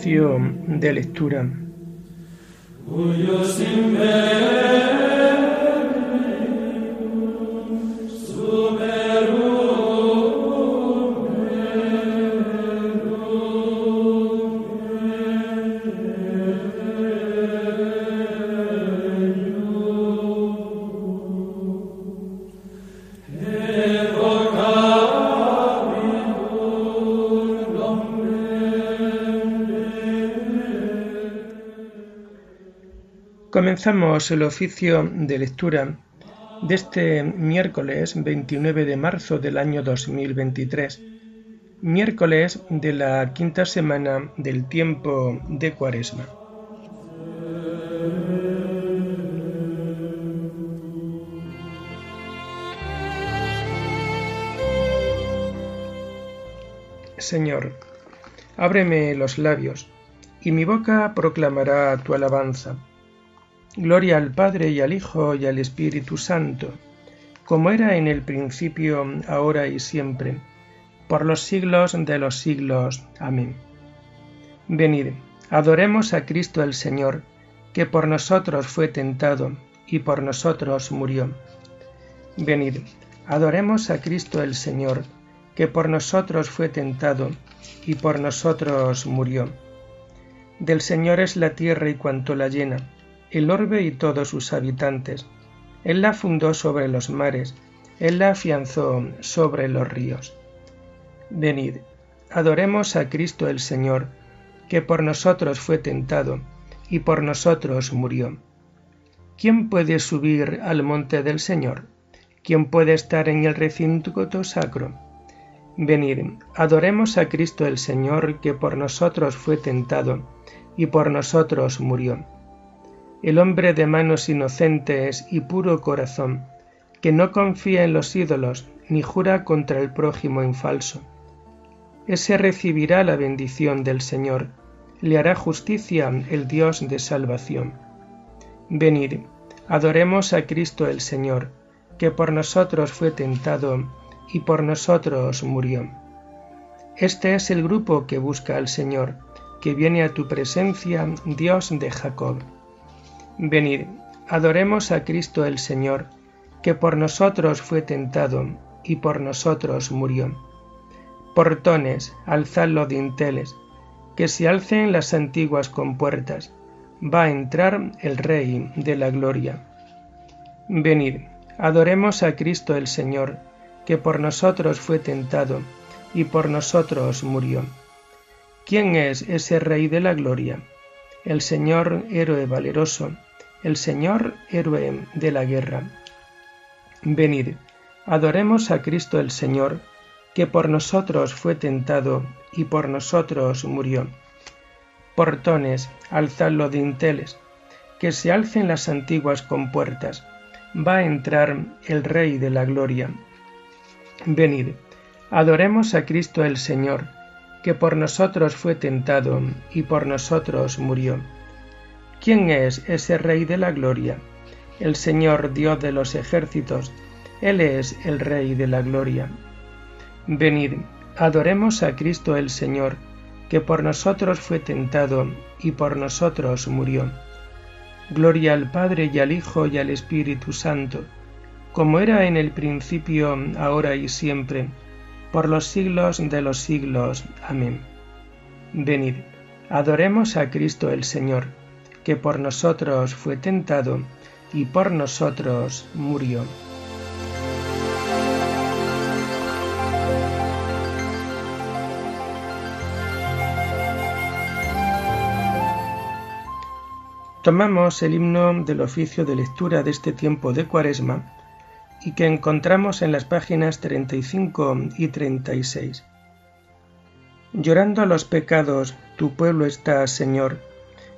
Oficio de lectura. Comenzamos el oficio de lectura de este miércoles 29 de marzo del año 2023, miércoles de la quinta semana del tiempo de Cuaresma. Señor, ábreme los labios, y mi boca proclamará tu alabanza. Gloria al Padre y al Hijo y al Espíritu Santo, como era en el principio, ahora y siempre, por los siglos de los siglos. Amén. Venid, adoremos a Cristo el Señor, que por nosotros fue tentado y por nosotros murió. Venid, adoremos a Cristo el Señor, que por nosotros fue tentado y por nosotros murió. Del Señor es la tierra y cuanto la llena el orbe y todos sus habitantes. Él la fundó sobre los mares, Él la afianzó sobre los ríos. Venid, adoremos a Cristo el Señor, que por nosotros fue tentado y por nosotros murió. ¿Quién puede subir al monte del Señor? ¿Quién puede estar en el recinto sacro? Venid, adoremos a Cristo el Señor, que por nosotros fue tentado y por nosotros murió el hombre de manos inocentes y puro corazón, que no confía en los ídolos ni jura contra el prójimo en falso. Ese recibirá la bendición del Señor, le hará justicia el Dios de salvación. Venid, adoremos a Cristo el Señor, que por nosotros fue tentado y por nosotros murió. Este es el grupo que busca al Señor, que viene a tu presencia, Dios de Jacob. Venid, adoremos a Cristo el Señor, que por nosotros fue tentado y por nosotros murió. Portones, alzad los dinteles, que se alcen las antiguas compuertas, va a entrar el Rey de la Gloria. Venid, adoremos a Cristo el Señor, que por nosotros fue tentado y por nosotros murió. ¿Quién es ese Rey de la Gloria? El Señor héroe valeroso, el Señor héroe de la guerra. Venid, adoremos a Cristo el Señor, que por nosotros fue tentado y por nosotros murió. Portones, alzad los dinteles, que se alcen las antiguas compuertas, va a entrar el Rey de la Gloria. Venid, adoremos a Cristo el Señor, que por nosotros fue tentado y por nosotros murió ¿Quién es ese Rey de la Gloria? El Señor Dios de los ejércitos, Él es el Rey de la Gloria. Venid, adoremos a Cristo el Señor, que por nosotros fue tentado y por nosotros murió. Gloria al Padre y al Hijo y al Espíritu Santo, como era en el principio, ahora y siempre, por los siglos de los siglos. Amén. Venid, adoremos a Cristo el Señor que por nosotros fue tentado y por nosotros murió. Tomamos el himno del oficio de lectura de este tiempo de Cuaresma y que encontramos en las páginas 35 y 36. Llorando los pecados, tu pueblo está, Señor,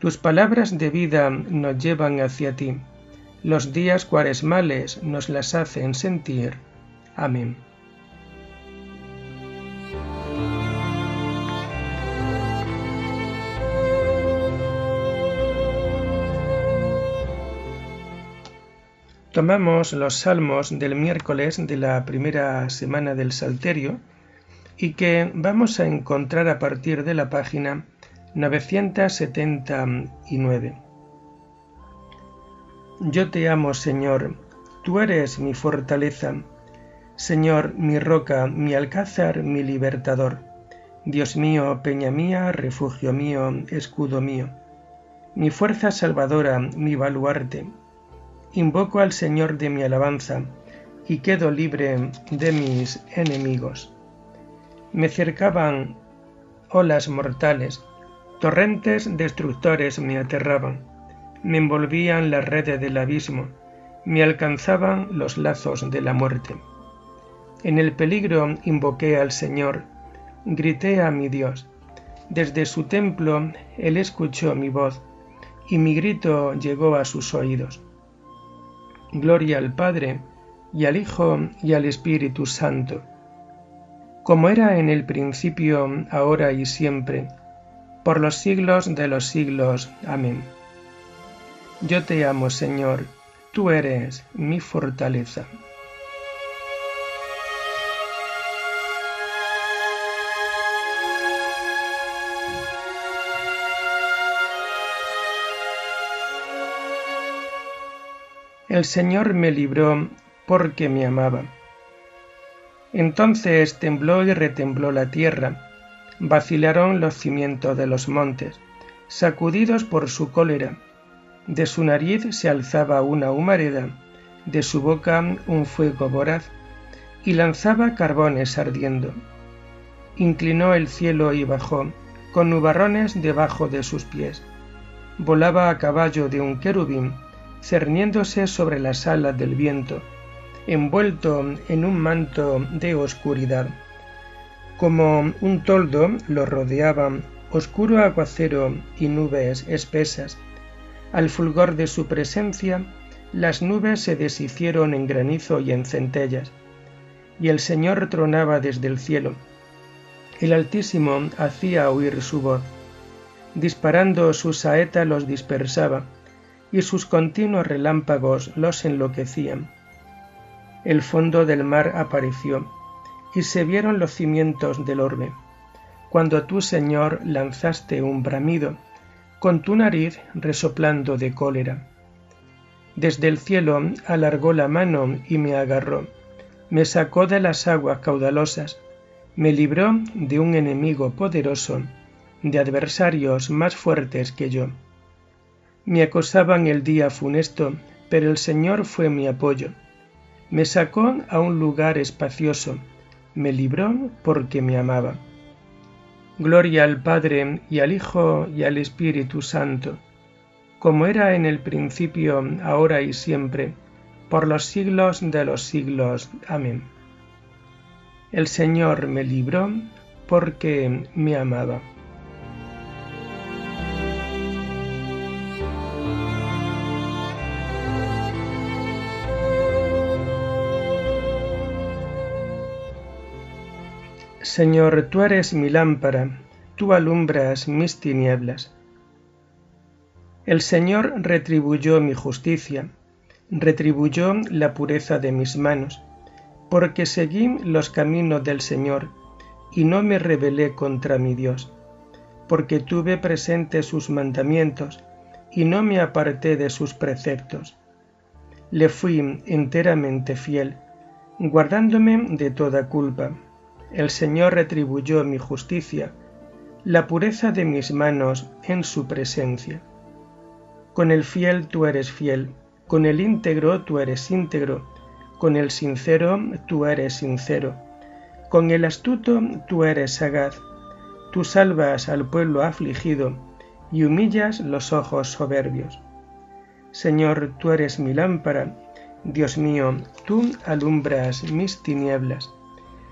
Tus palabras de vida nos llevan hacia ti. Los días cuaresmales nos las hacen sentir. Amén. Tomamos los salmos del miércoles de la primera semana del Salterio y que vamos a encontrar a partir de la página 979. Yo te amo, Señor, tú eres mi fortaleza, Señor, mi roca, mi alcázar, mi libertador, Dios mío, peña mía, refugio mío, escudo mío, mi fuerza salvadora, mi baluarte, invoco al Señor de mi alabanza y quedo libre de mis enemigos. Me cercaban olas mortales, torrentes destructores me aterraban, me envolvían las redes del abismo, me alcanzaban los lazos de la muerte. En el peligro invoqué al Señor, grité a mi Dios. Desde su templo Él escuchó mi voz, y mi grito llegó a sus oídos. Gloria al Padre, y al Hijo, y al Espíritu Santo, como era en el principio, ahora y siempre, por los siglos de los siglos. Amén. Yo te amo, Señor, tú eres mi fortaleza. El Señor me libró porque me amaba. Entonces tembló y retembló la tierra, vacilaron los cimientos de los montes, sacudidos por su cólera. De su nariz se alzaba una humareda, de su boca un fuego voraz, y lanzaba carbones ardiendo. Inclinó el cielo y bajó, con nubarrones debajo de sus pies. Volaba a caballo de un querubín, cerniéndose sobre las alas del viento, envuelto en un manto de oscuridad. Como un toldo lo rodeaban oscuro aguacero y nubes espesas. Al fulgor de su presencia, las nubes se deshicieron en granizo y en centellas, y el Señor tronaba desde el cielo. El Altísimo hacía oír su voz. Disparando su saeta los dispersaba, y sus continuos relámpagos los enloquecían. El fondo del mar apareció, y se vieron los cimientos del orbe. Cuando tú, Señor, lanzaste un bramido, con tu nariz resoplando de cólera. Desde el cielo alargó la mano y me agarró, me sacó de las aguas caudalosas, me libró de un enemigo poderoso, de adversarios más fuertes que yo. Me acosaban el día funesto, pero el Señor fue mi apoyo. Me sacó a un lugar espacioso, me libró porque me amaba. Gloria al Padre y al Hijo y al Espíritu Santo, como era en el principio, ahora y siempre, por los siglos de los siglos. Amén. El Señor me libró porque me amaba. Señor, tú eres mi lámpara, tú alumbras mis tinieblas. El Señor retribuyó mi justicia, retribuyó la pureza de mis manos, porque seguí los caminos del Señor y no me rebelé contra mi Dios, porque tuve presente sus mandamientos y no me aparté de sus preceptos. Le fui enteramente fiel, guardándome de toda culpa el Señor retribuyó mi justicia, la pureza de mis manos en su presencia. Con el fiel tú eres fiel, con el íntegro tú eres íntegro, con el sincero tú eres sincero, con el astuto tú eres sagaz, tú salvas al pueblo afligido y humillas los ojos soberbios. Señor, tú eres mi lámpara, Dios mío, tú alumbras mis tinieblas.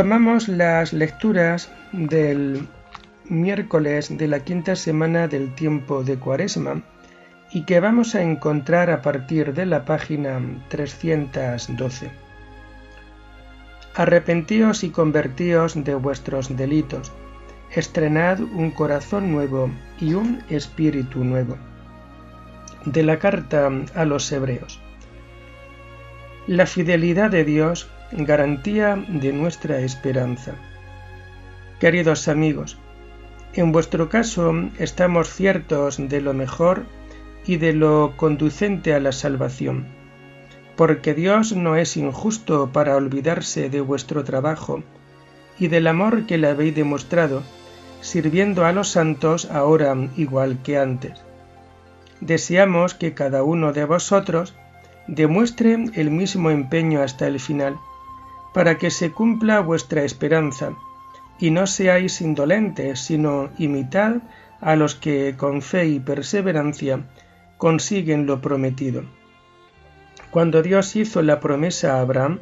Tomamos las lecturas del miércoles de la quinta semana del tiempo de Cuaresma y que vamos a encontrar a partir de la página 312. Arrepentíos y convertíos de vuestros delitos, estrenad un corazón nuevo y un espíritu nuevo. De la carta a los hebreos. La fidelidad de Dios garantía de nuestra esperanza. Queridos amigos, en vuestro caso estamos ciertos de lo mejor y de lo conducente a la salvación, porque Dios no es injusto para olvidarse de vuestro trabajo y del amor que le habéis demostrado, sirviendo a los santos ahora igual que antes. Deseamos que cada uno de vosotros demuestre el mismo empeño hasta el final, para que se cumpla vuestra esperanza, y no seáis indolentes, sino imitad a los que con fe y perseverancia consiguen lo prometido. Cuando Dios hizo la promesa a Abraham,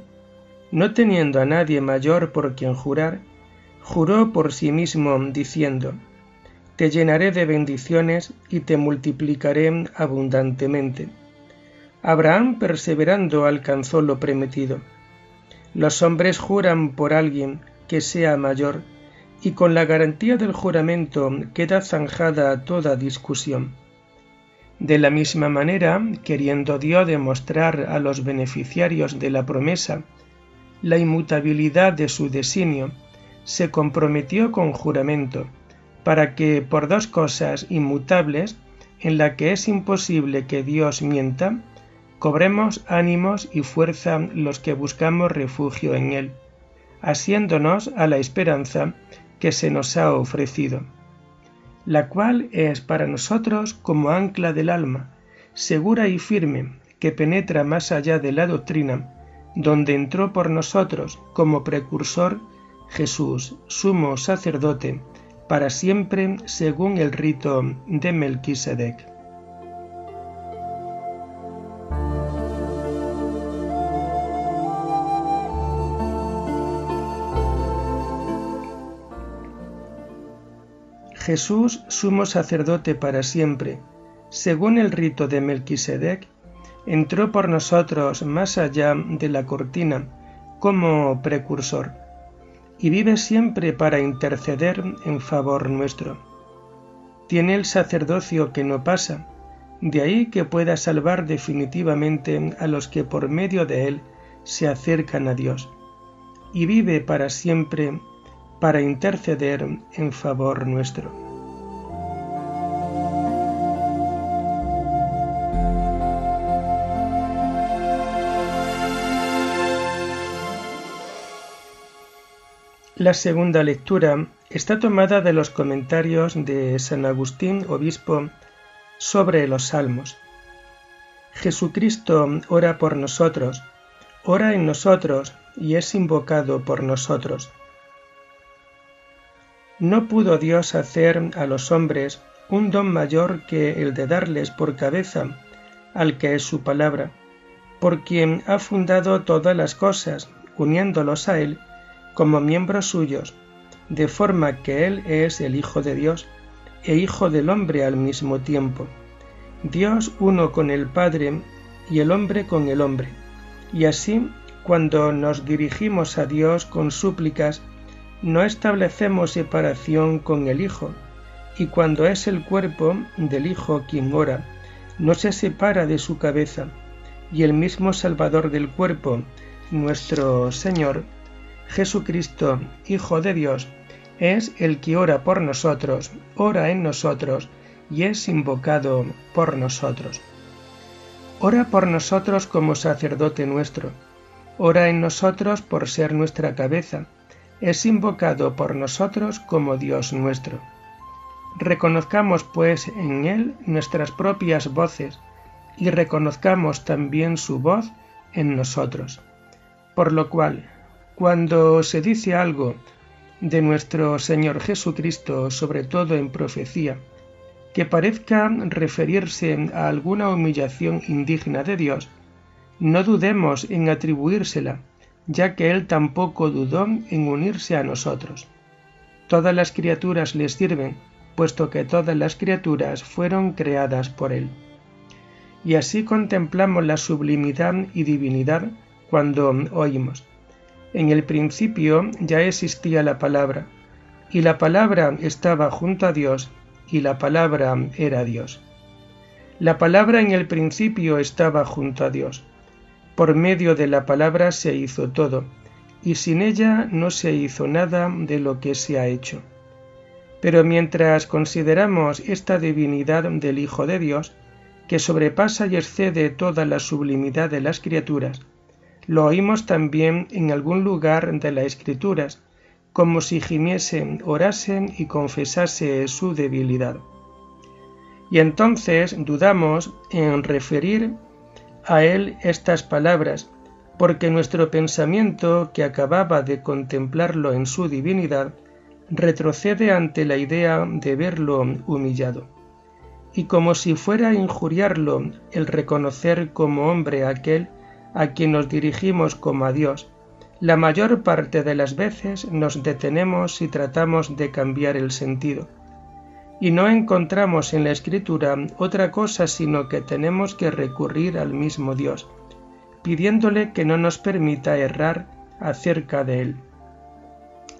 no teniendo a nadie mayor por quien jurar, juró por sí mismo, diciendo, Te llenaré de bendiciones y te multiplicaré abundantemente. Abraham, perseverando, alcanzó lo prometido. Los hombres juran por alguien que sea mayor, y con la garantía del juramento queda zanjada toda discusión. De la misma manera, queriendo Dios demostrar a los beneficiarios de la promesa la inmutabilidad de su designio, se comprometió con juramento, para que por dos cosas inmutables, en la que es imposible que Dios mienta, cobremos ánimos y fuerza los que buscamos refugio en Él, asiéndonos a la esperanza que se nos ha ofrecido, la cual es para nosotros como ancla del alma, segura y firme, que penetra más allá de la doctrina, donde entró por nosotros como precursor Jesús, sumo sacerdote, para siempre según el rito de Melquisedec. Jesús, sumo sacerdote para siempre, según el rito de Melquisedec, entró por nosotros más allá de la cortina como precursor, y vive siempre para interceder en favor nuestro. Tiene el sacerdocio que no pasa, de ahí que pueda salvar definitivamente a los que por medio de él se acercan a Dios, y vive para siempre para interceder en favor nuestro. La segunda lectura está tomada de los comentarios de San Agustín, obispo, sobre los salmos. Jesucristo ora por nosotros, ora en nosotros y es invocado por nosotros. No pudo Dios hacer a los hombres un don mayor que el de darles por cabeza al que es su palabra, por quien ha fundado todas las cosas, uniéndolos a Él como miembros suyos, de forma que Él es el Hijo de Dios e Hijo del hombre al mismo tiempo, Dios uno con el Padre y el hombre con el hombre. Y así, cuando nos dirigimos a Dios con súplicas, no establecemos separación con el Hijo, y cuando es el cuerpo del Hijo quien ora, no se separa de su cabeza, y el mismo Salvador del cuerpo, nuestro Señor, Jesucristo, Hijo de Dios, es el que ora por nosotros, ora en nosotros y es invocado por nosotros. Ora por nosotros como sacerdote nuestro, ora en nosotros por ser nuestra cabeza, es invocado por nosotros como Dios nuestro. Reconozcamos pues en Él nuestras propias voces y reconozcamos también su voz en nosotros. Por lo cual, cuando se dice algo de nuestro Señor Jesucristo, sobre todo en profecía, que parezca referirse a alguna humillación indigna de Dios, no dudemos en atribuírsela, ya que Él tampoco dudó en unirse a nosotros. Todas las criaturas le sirven, puesto que todas las criaturas fueron creadas por Él. Y así contemplamos la sublimidad y divinidad cuando oímos. En el principio ya existía la palabra, y la palabra estaba junto a Dios, y la palabra era Dios. La palabra en el principio estaba junto a Dios. Por medio de la palabra se hizo todo, y sin ella no se hizo nada de lo que se ha hecho. Pero mientras consideramos esta divinidad del Hijo de Dios, que sobrepasa y excede toda la sublimidad de las criaturas, lo oímos también en algún lugar de las Escrituras, como si gimiese, orase y confesase su debilidad. Y entonces dudamos en referir a él estas palabras, porque nuestro pensamiento, que acababa de contemplarlo en su divinidad, retrocede ante la idea de verlo humillado. Y como si fuera injuriarlo el reconocer como hombre aquel a quien nos dirigimos como a Dios, la mayor parte de las veces nos detenemos y tratamos de cambiar el sentido y no encontramos en la escritura otra cosa sino que tenemos que recurrir al mismo Dios, pidiéndole que no nos permita errar acerca de él.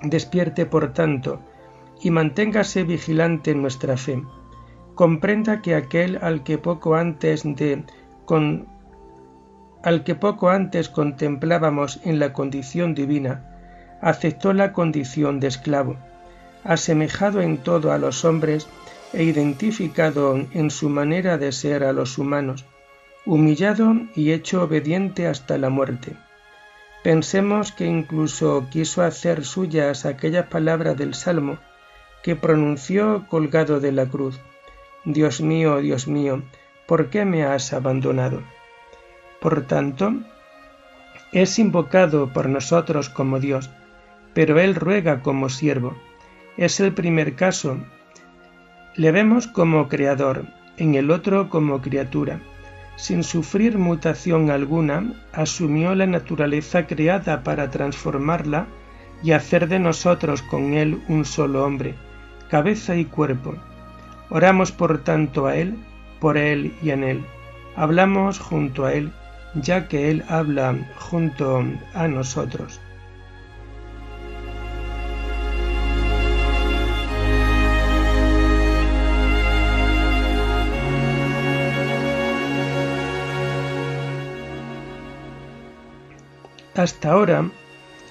Despierte, por tanto, y manténgase vigilante en nuestra fe. Comprenda que aquel al que poco antes de con, al que poco antes contemplábamos en la condición divina, aceptó la condición de esclavo asemejado en todo a los hombres e identificado en su manera de ser a los humanos, humillado y hecho obediente hasta la muerte. Pensemos que incluso quiso hacer suyas aquellas palabras del Salmo que pronunció colgado de la cruz. Dios mío, Dios mío, ¿por qué me has abandonado? Por tanto, es invocado por nosotros como Dios, pero Él ruega como siervo es el primer caso. Le vemos como creador, en el otro como criatura. Sin sufrir mutación alguna, asumió la naturaleza creada para transformarla y hacer de nosotros con él un solo hombre, cabeza y cuerpo. Oramos por tanto a él, por él y en él. Hablamos junto a él, ya que él habla junto a nosotros. Hasta ahora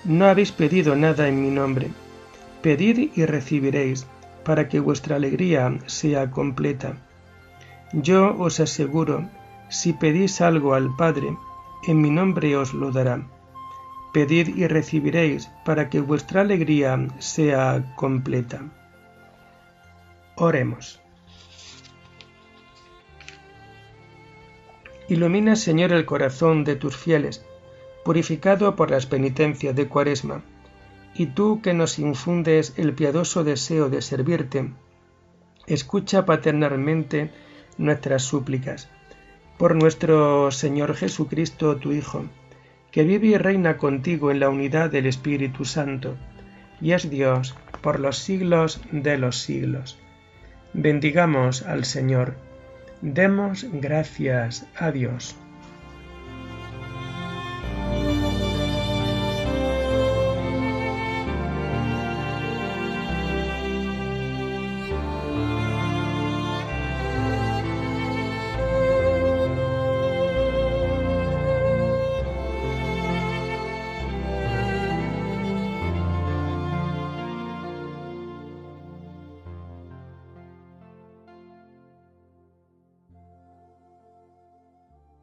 no habéis pedido nada en mi nombre. Pedid y recibiréis, para que vuestra alegría sea completa. Yo os aseguro, si pedís algo al Padre, en mi nombre os lo dará. Pedid y recibiréis, para que vuestra alegría sea completa. Oremos. Ilumina, Señor, el corazón de tus fieles purificado por las penitencias de Cuaresma, y tú que nos infundes el piadoso deseo de servirte, escucha paternalmente nuestras súplicas. Por nuestro Señor Jesucristo, tu Hijo, que vive y reina contigo en la unidad del Espíritu Santo, y es Dios por los siglos de los siglos. Bendigamos al Señor. Demos gracias a Dios.